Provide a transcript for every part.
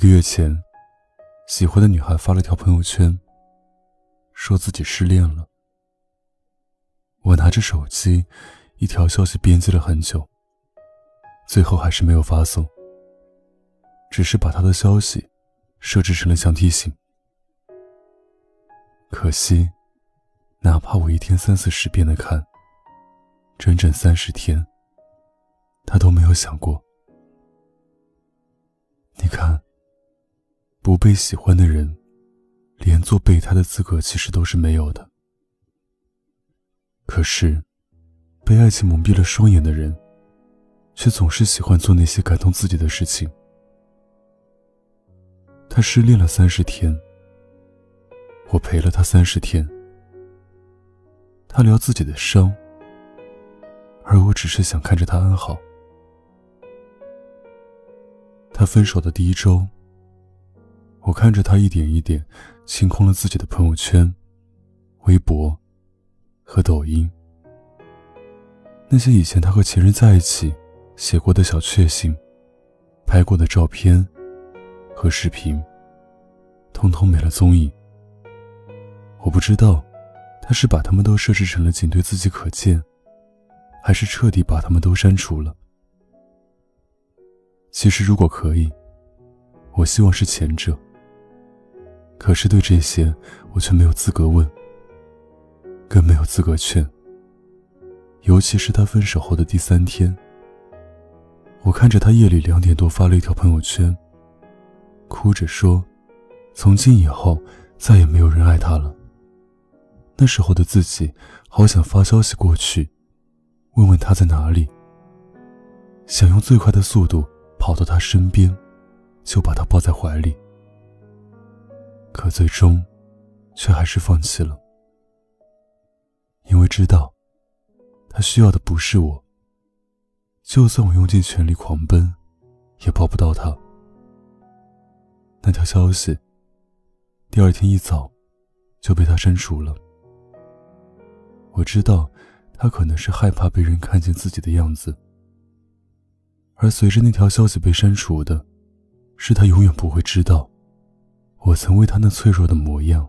一个月前，喜欢的女孩发了条朋友圈，说自己失恋了。我拿着手机，一条消息编辑了很久，最后还是没有发送，只是把她的消息设置成了强提醒。可惜，哪怕我一天三四十遍的看，整整三十天，她都没有想过。你看，不被喜欢的人，连做备胎的资格其实都是没有的。可是，被爱情蒙蔽了双眼的人，却总是喜欢做那些感动自己的事情。他失恋了三十天，我陪了他三十天。他聊自己的伤，而我只是想看着他安好。他分手的第一周，我看着他一点一点清空了自己的朋友圈、微博和抖音。那些以前他和前任在一起写过的小确幸、拍过的照片和视频，通通没了踪影。我不知道，他是把他们都设置成了仅对自己可见，还是彻底把他们都删除了。其实，如果可以，我希望是前者。可是，对这些，我却没有资格问，更没有资格劝。尤其是他分手后的第三天，我看着他夜里两点多发了一条朋友圈，哭着说：“从今以后，再也没有人爱他了。”那时候的自己，好想发消息过去，问问他在哪里，想用最快的速度。跑到他身边，就把他抱在怀里。可最终，却还是放弃了，因为知道，他需要的不是我。就算我用尽全力狂奔，也抱不到他。那条消息，第二天一早，就被他删除了。我知道，他可能是害怕被人看见自己的样子。而随着那条消息被删除的，是他永远不会知道，我曾为他那脆弱的模样，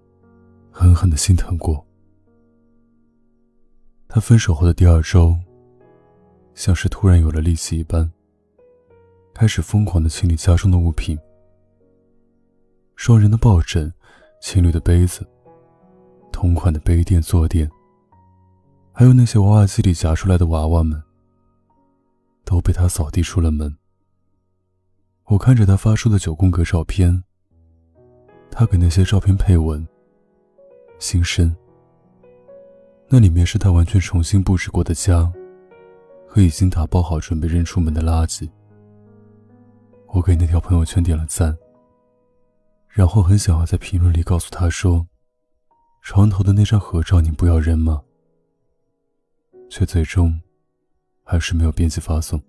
狠狠的心疼过。他分手后的第二周，像是突然有了力气一般，开始疯狂的清理家中的物品，双人的抱枕，情侣的杯子，同款的杯垫坐垫，还有那些娃娃机里夹出来的娃娃们。都被他扫地出了门。我看着他发出的九宫格照片，他给那些照片配文，心深。那里面是他完全重新布置过的家，和已经打包好准备扔出门的垃圾。我给那条朋友圈点了赞，然后很想要在评论里告诉他说：“床头的那张合照你不要扔吗？”却最终。还是没有编辑发送。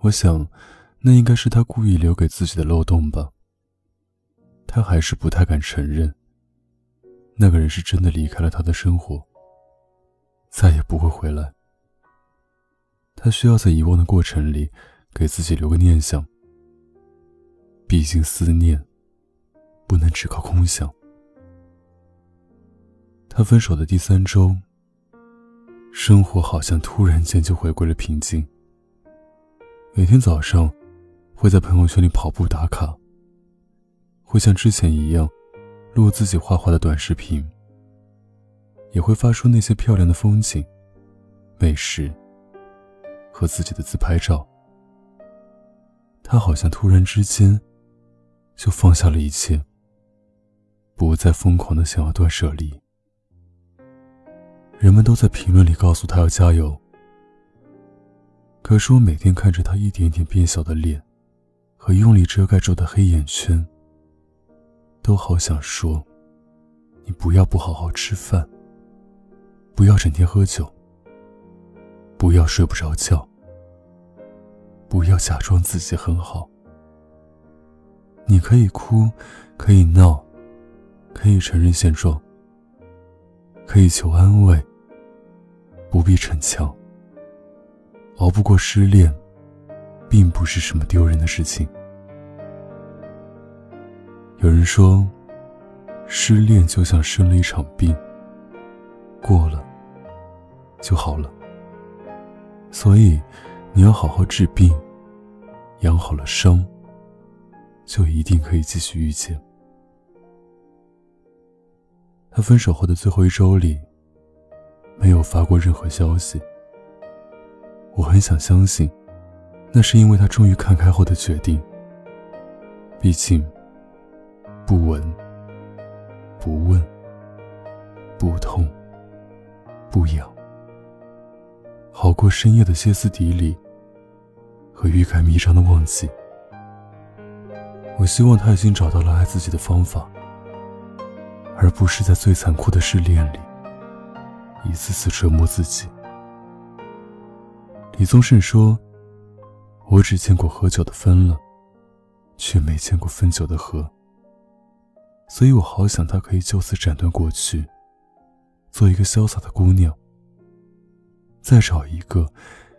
我想，那应该是他故意留给自己的漏洞吧。他还是不太敢承认，那个人是真的离开了他的生活，再也不会回来。他需要在遗忘的过程里，给自己留个念想。毕竟思念，不能只靠空想。他分手的第三周。生活好像突然间就回归了平静。每天早上，会在朋友圈里跑步打卡。会像之前一样，录自己画画的短视频。也会发出那些漂亮的风景、美食和自己的自拍照。他好像突然之间，就放下了一切，不再疯狂的想要断舍离。人们都在评论里告诉他要加油。可是我每天看着他一点点变小的脸，和用力遮盖住的黑眼圈，都好想说：“你不要不好好吃饭，不要整天喝酒，不要睡不着觉，不要假装自己很好。你可以哭，可以闹，可以承认现状，可以求安慰。”不必逞强。熬不过失恋，并不是什么丢人的事情。有人说，失恋就像生了一场病，过了就好了。所以，你要好好治病，养好了伤，就一定可以继续遇见。他分手后的最后一周里，没有发过任何消息。我很想相信，那是因为他终于看开后的决定。毕竟。不闻，不问，不痛，不痒，好过深夜的歇斯底里和欲盖弥彰的忘记。我希望他已经找到了爱自己的方法，而不是在最残酷的试炼里一次次折磨自己。李宗盛说：“我只见过合久的分了，却没见过分久的合。”所以我好想她可以就此斩断过去，做一个潇洒的姑娘，再找一个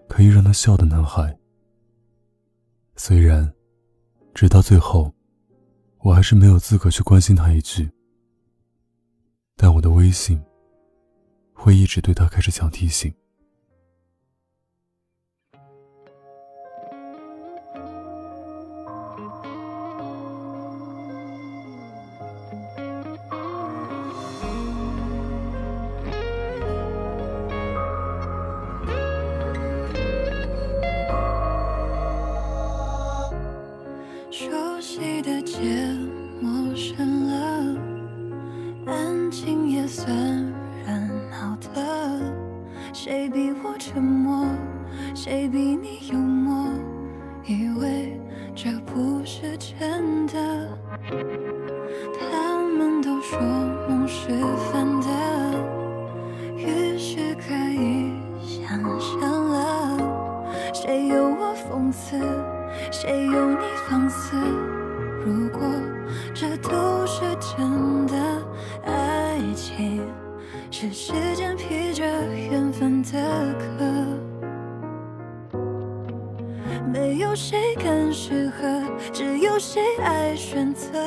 可以让她笑的男孩。虽然，直到最后，我还是没有资格去关心她一句，但我的微信会一直对她开始强提醒。你幽默？以为这不是真的。他们都说梦是反的，于是可以想象了。谁有我讽刺，谁有你放肆？如果这都是真的，爱情是时间披着缘分的壳，有谁更适合，只有谁爱选择。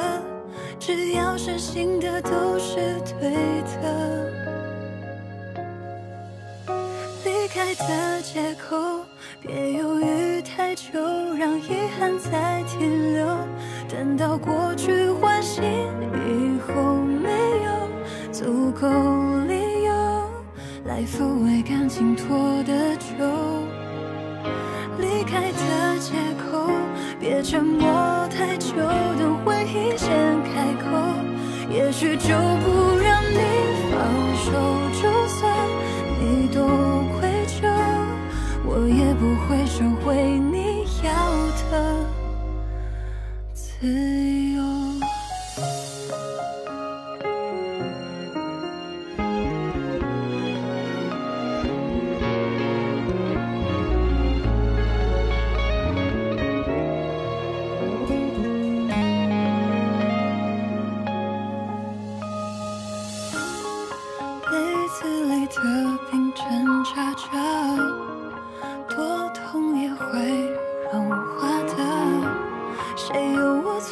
只要是新的，都是对的。离开的借口，别犹豫太久，让遗憾再停留。等到过去唤醒以后，没有足够理由来抚慰感情拖的久。沉默太久，等回忆先开口，也许就不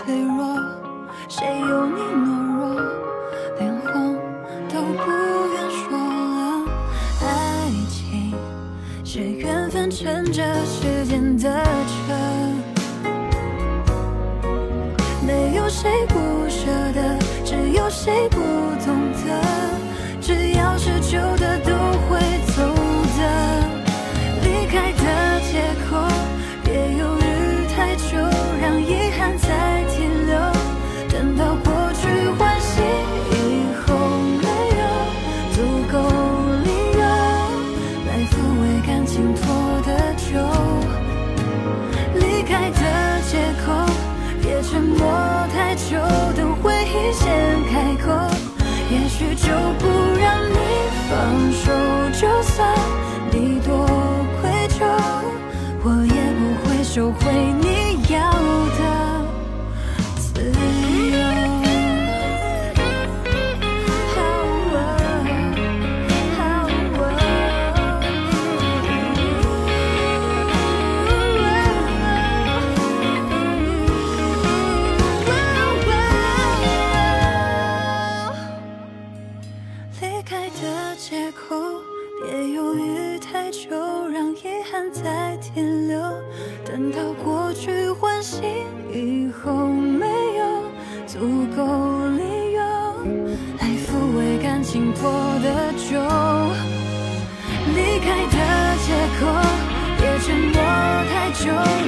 脆弱，谁有你懦弱，连谎都不愿说了。爱情是缘分乘着时间的车，没有谁不舍得，只有谁不你多愧疚我也不会收回你要的自由别犹豫太久，让遗憾再停留。等到过去唤醒以后，没有足够理由来抚慰感情破的旧。离开的借口，别沉默太久。